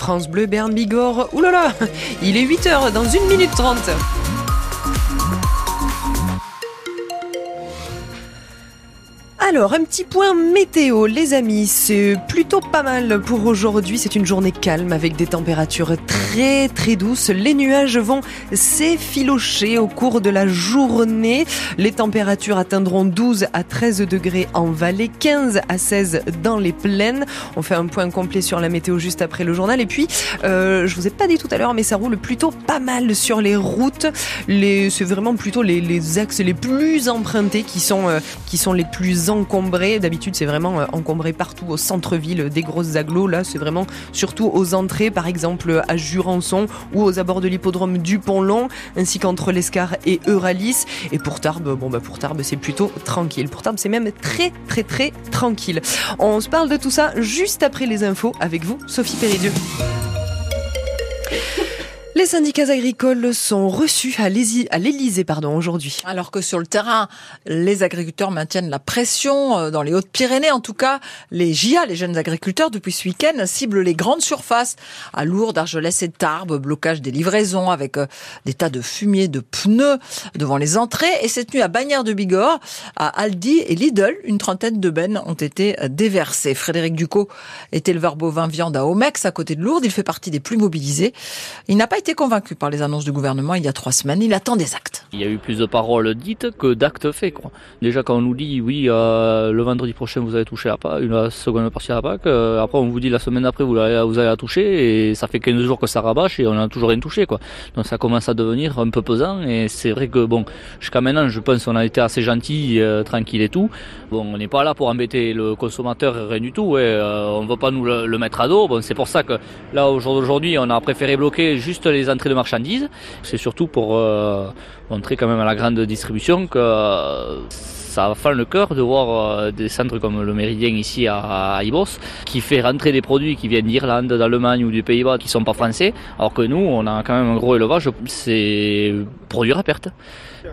France Bleu Berne Bigorre. Oulala, il est 8h dans 1 minute 30. Alors, un petit point météo, les amis. C'est plutôt pas mal pour aujourd'hui. C'est une journée calme avec des températures très très douces. Les nuages vont s'effilocher au cours de la journée. Les températures atteindront 12 à 13 degrés en vallée, 15 à 16 dans les plaines. On fait un point complet sur la météo juste après le journal. Et puis, euh, je vous ai pas dit tout à l'heure, mais ça roule plutôt pas mal sur les routes. Les, c'est vraiment plutôt les, les axes les plus empruntés qui sont, euh, qui sont les plus encombré. D'habitude, c'est vraiment euh, encombré partout au centre-ville des grosses agglos. Là, c'est vraiment surtout aux entrées, par exemple à Jurançon ou aux abords de l'hippodrome du Pont-Long, ainsi qu'entre l'Escar et Euralis. Et pour Tarbes, bon bah pour Tarbes, c'est plutôt tranquille. Pour Tarbes, c'est même très très très tranquille. On se parle de tout ça juste après les infos avec vous, Sophie Péridieu. Les syndicats agricoles sont reçus à l'Élysée aujourd'hui. Alors que sur le terrain, les agriculteurs maintiennent la pression euh, dans les Hautes-Pyrénées. En tout cas, les JA, les jeunes agriculteurs, depuis ce week-end, ciblent les grandes surfaces à Lourdes, Argelès et Tarbes, blocage des livraisons avec euh, des tas de fumier, de pneus devant les entrées. Et cette nuit à Bagnères de Bigorre, à Aldi et Lidl, une trentaine de bennes ont été euh, déversées. Frédéric Ducot est éleveur bovin viande à Omex, à côté de Lourdes. Il fait partie des plus mobilisés. Il n'a pas été convaincu par les annonces du gouvernement il y a trois semaines. Il attend des actes. Il y a eu plus de paroles dites que d'actes faits. Quoi. Déjà quand on nous dit oui, euh, le vendredi prochain vous allez toucher la, PAC, la seconde partie à la PAC, euh, après on vous dit la semaine après vous allez, vous allez la toucher et ça fait 15 jours que ça rabâche et on n'a toujours rien touché. Quoi. Donc ça commence à devenir un peu pesant et c'est vrai que bon, jusqu'à maintenant je pense qu'on a été assez gentil, euh, tranquille et tout. Bon, on n'est pas là pour embêter le consommateur, rien du tout. Euh, on ne va pas nous le, mettre à dos. C'est pour ça que là aujourd'hui on a préféré bloquer juste les entrées de marchandises. C'est surtout pour euh, montrer quand même à la grande distribution que euh, ça fait le cœur de voir euh, des centres comme le Méridien ici à, à Ibos qui fait rentrer des produits qui viennent d'Irlande, d'Allemagne ou du Pays-Bas qui sont pas français, alors que nous on a quand même un gros élevage, c'est produire à perte.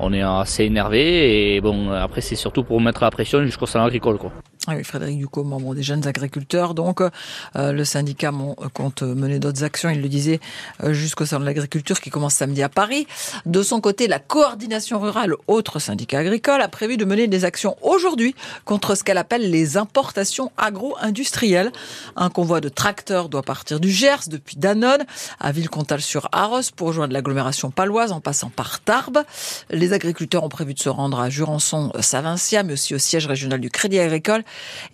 On est assez énervé et bon après c'est surtout pour mettre la pression jusqu'au salon agricole quoi. Ah Frédéric Ducot, membre des jeunes agriculteurs. Donc, euh, le syndicat compte mener d'autres actions, il le disait, euh, jusqu'au sein de l'agriculture qui commence samedi à Paris. De son côté, la coordination rurale, autre syndicat agricole, a prévu de mener des actions aujourd'hui contre ce qu'elle appelle les importations agro-industrielles. Un convoi de tracteurs doit partir du Gers depuis Danone à Villecontal-sur-Arros pour rejoindre l'agglomération paloise en passant par Tarbes. Les agriculteurs ont prévu de se rendre à Jurançon-Savincia, mais aussi au siège régional du Crédit Agricole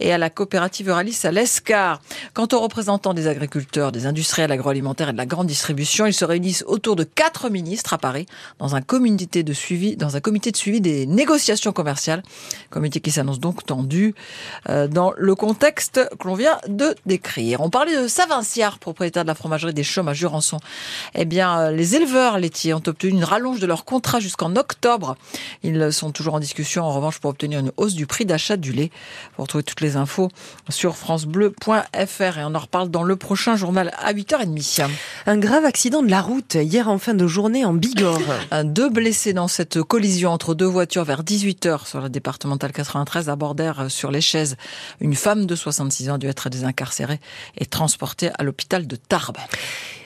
et à la coopérative Euralis à l'Escar. Quant aux représentants des agriculteurs, des industriels agroalimentaires et de la grande distribution, ils se réunissent autour de quatre ministres à Paris dans un comité de suivi, dans un comité de suivi des négociations commerciales. Comité qui s'annonce donc tendu euh, dans le contexte que l'on vient de décrire. On parlait de Savinciard, propriétaire de la fromagerie des Chaumes à Jurançon. Eh bien, euh, les éleveurs laitiers ont obtenu une rallonge de leur contrat jusqu'en octobre. Ils sont toujours en discussion, en revanche, pour obtenir une hausse du prix d'achat du lait. Retrouvez toutes les infos sur francebleu.fr et on en reparle dans le prochain journal à 8h30. Un grave accident de la route hier en fin de journée en Bigorre. deux blessés dans cette collision entre deux voitures vers 18h sur la départementale 93 abordèrent sur les chaises. Une femme de 66 ans a dû être désincarcérée et transportée à l'hôpital de Tarbes.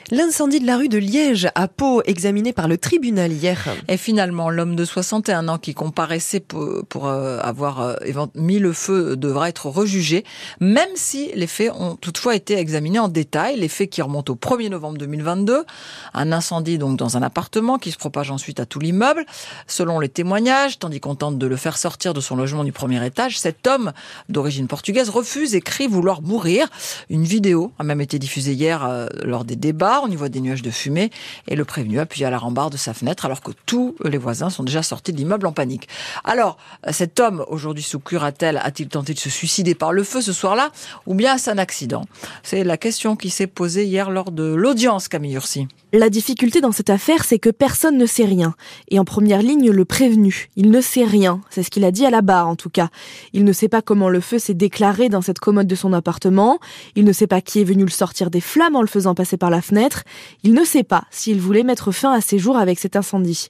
L'incendie de la rue de Liège à Pau, examiné par le tribunal hier. Et finalement, l'homme de 61 ans qui comparaissait pour, pour euh, avoir euh, mis le feu devra être rejugé, même si les faits ont toutefois été examinés en détail. Les faits qui remontent au 1er novembre 2022. Un incendie donc dans un appartement qui se propage ensuite à tout l'immeuble. Selon les témoignages, tandis qu'on tente de le faire sortir de son logement du premier étage, cet homme d'origine portugaise refuse et crie vouloir mourir. Une vidéo a même été diffusée hier euh, lors des débats on y voit des nuages de fumée et le prévenu appuyé à la rambarde de sa fenêtre alors que tous les voisins sont déjà sortis de l'immeuble en panique. Alors, cet homme, aujourd'hui sous curatelle, a-t-il tenté de se suicider par le feu ce soir-là ou bien est-ce un accident? C'est la question qui s'est posée hier lors de l'audience, Camille Ursi. La difficulté dans cette affaire, c'est que personne ne sait rien. Et en première ligne, le prévenu. Il ne sait rien. C'est ce qu'il a dit à la barre, en tout cas. Il ne sait pas comment le feu s'est déclaré dans cette commode de son appartement. Il ne sait pas qui est venu le sortir des flammes en le faisant passer par la fenêtre. Il ne sait pas s'il voulait mettre fin à ses jours avec cet incendie.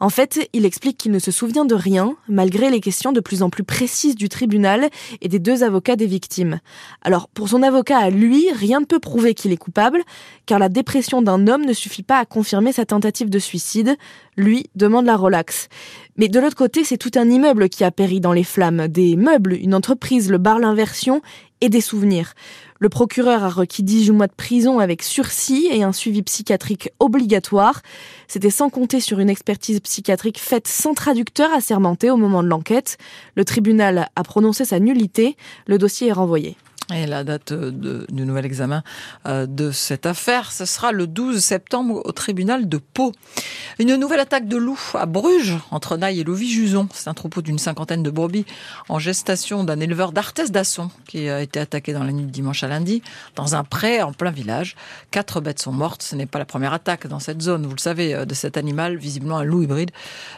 En fait, il explique qu'il ne se souvient de rien, malgré les questions de plus en plus précises du tribunal et des deux avocats des victimes. Alors, pour son avocat à lui, rien ne peut prouver qu'il est coupable, car la dépression d'un homme ne suffit pas à confirmer sa tentative de suicide. Lui demande la relaxe. Mais de l'autre côté, c'est tout un immeuble qui a péri dans les flammes. Des meubles, une entreprise, le bar L'Inversion et des souvenirs. Le procureur a requis 18 mois de prison avec sursis et un suivi psychiatrique obligatoire. C'était sans compter sur une expertise psychiatrique faite sans traducteur assermenté au moment de l'enquête. Le tribunal a prononcé sa nullité. Le dossier est renvoyé. Et la date de, du nouvel examen euh, de cette affaire, ce sera le 12 septembre au tribunal de Pau. Une nouvelle attaque de loups à Bruges, entre Naï et Louvy-Juson. C'est un troupeau d'une cinquantaine de brebis en gestation d'un éleveur d'Arthès d'Asson qui a été attaqué dans la nuit de dimanche à lundi dans un pré en plein village. Quatre bêtes sont mortes. Ce n'est pas la première attaque dans cette zone, vous le savez, euh, de cet animal, visiblement un loup hybride.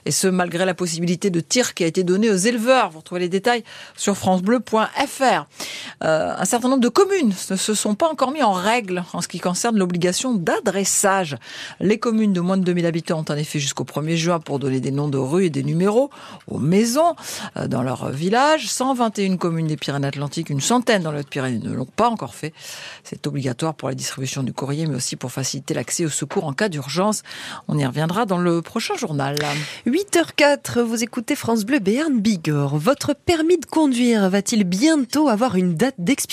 Et ce, malgré la possibilité de tir qui a été donnée aux éleveurs. Vous retrouvez les détails sur francebleu.fr. Euh, un certain nombre de communes ne se sont pas encore mis en règle en ce qui concerne l'obligation d'adressage. Les communes de moins de 2000 habitants ont en effet jusqu'au 1er juin pour donner des noms de rues et des numéros aux maisons euh, dans leur village. 121 communes des Pyrénées-Atlantiques, une centaine dans les Haute-Pyrénées ne l'ont pas encore fait. C'est obligatoire pour la distribution du courrier, mais aussi pour faciliter l'accès au secours en cas d'urgence. On y reviendra dans le prochain journal. 8h04, vous écoutez France Bleu Béarn Bigorre. Votre permis de conduire va-t-il bientôt avoir une date d'expiration?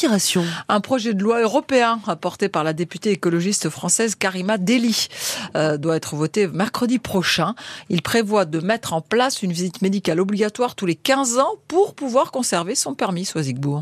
Un projet de loi européen apporté par la députée écologiste française Karima Deli euh, doit être voté mercredi prochain. Il prévoit de mettre en place une visite médicale obligatoire tous les 15 ans pour pouvoir conserver son permis Soisigbourg.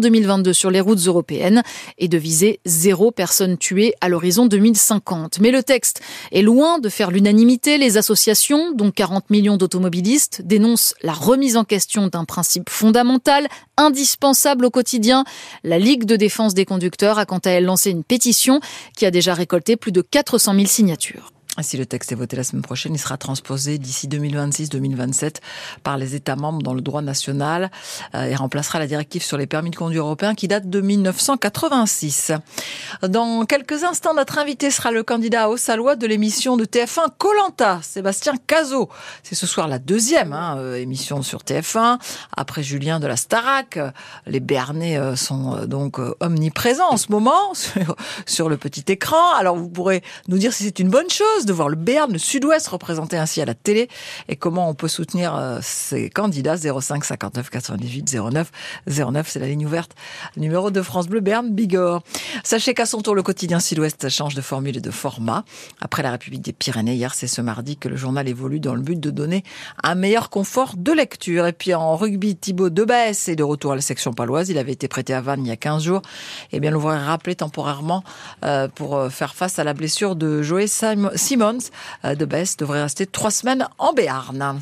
2022 sur les routes européennes et de viser zéro personne tuée à l'horizon 2050. Mais le texte est loin de faire l'unanimité. Les associations, dont 40 millions d'automobilistes, dénoncent la remise en question d'un principe fondamental, indispensable au quotidien. La Ligue de défense des conducteurs a quant à elle lancé une pétition qui a déjà récolté plus de 400 000 signatures. Si le texte est voté la semaine prochaine, il sera transposé d'ici 2026-2027 par les États membres dans le droit national euh, et remplacera la directive sur les permis de conduire européens qui date de 1986. Dans quelques instants, notre invité sera le candidat au Salois de l'émission de TF1 Colanta, Sébastien Cazot. C'est ce soir la deuxième hein, euh, émission sur TF1 après Julien de la Starac. Les Béarnais euh, sont donc omniprésents en ce moment sur le petit écran. Alors vous pourrez nous dire si c'est une bonne chose de voir le Béarn, le Sud-Ouest représenté ainsi à la télé et comment on peut soutenir euh, ces candidats 05 59 98 09 09 c'est la ligne ouverte numéro de France Bleu Béarn Bigorre. Sachez qu'à son tour le quotidien Sud-Ouest change de formule et de format. Après la République des Pyrénées hier, c'est ce mardi que le journal évolue dans le but de donner un meilleur confort de lecture. Et puis en rugby, Thibaut Debès est de retour à la section paloise. Il avait été prêté à Vannes il y a 15 jours. Et eh bien l'ouvrier rappelé temporairement euh, pour euh, faire face à la blessure de Joël Simons euh, de Best devrait rester trois semaines en Béarn.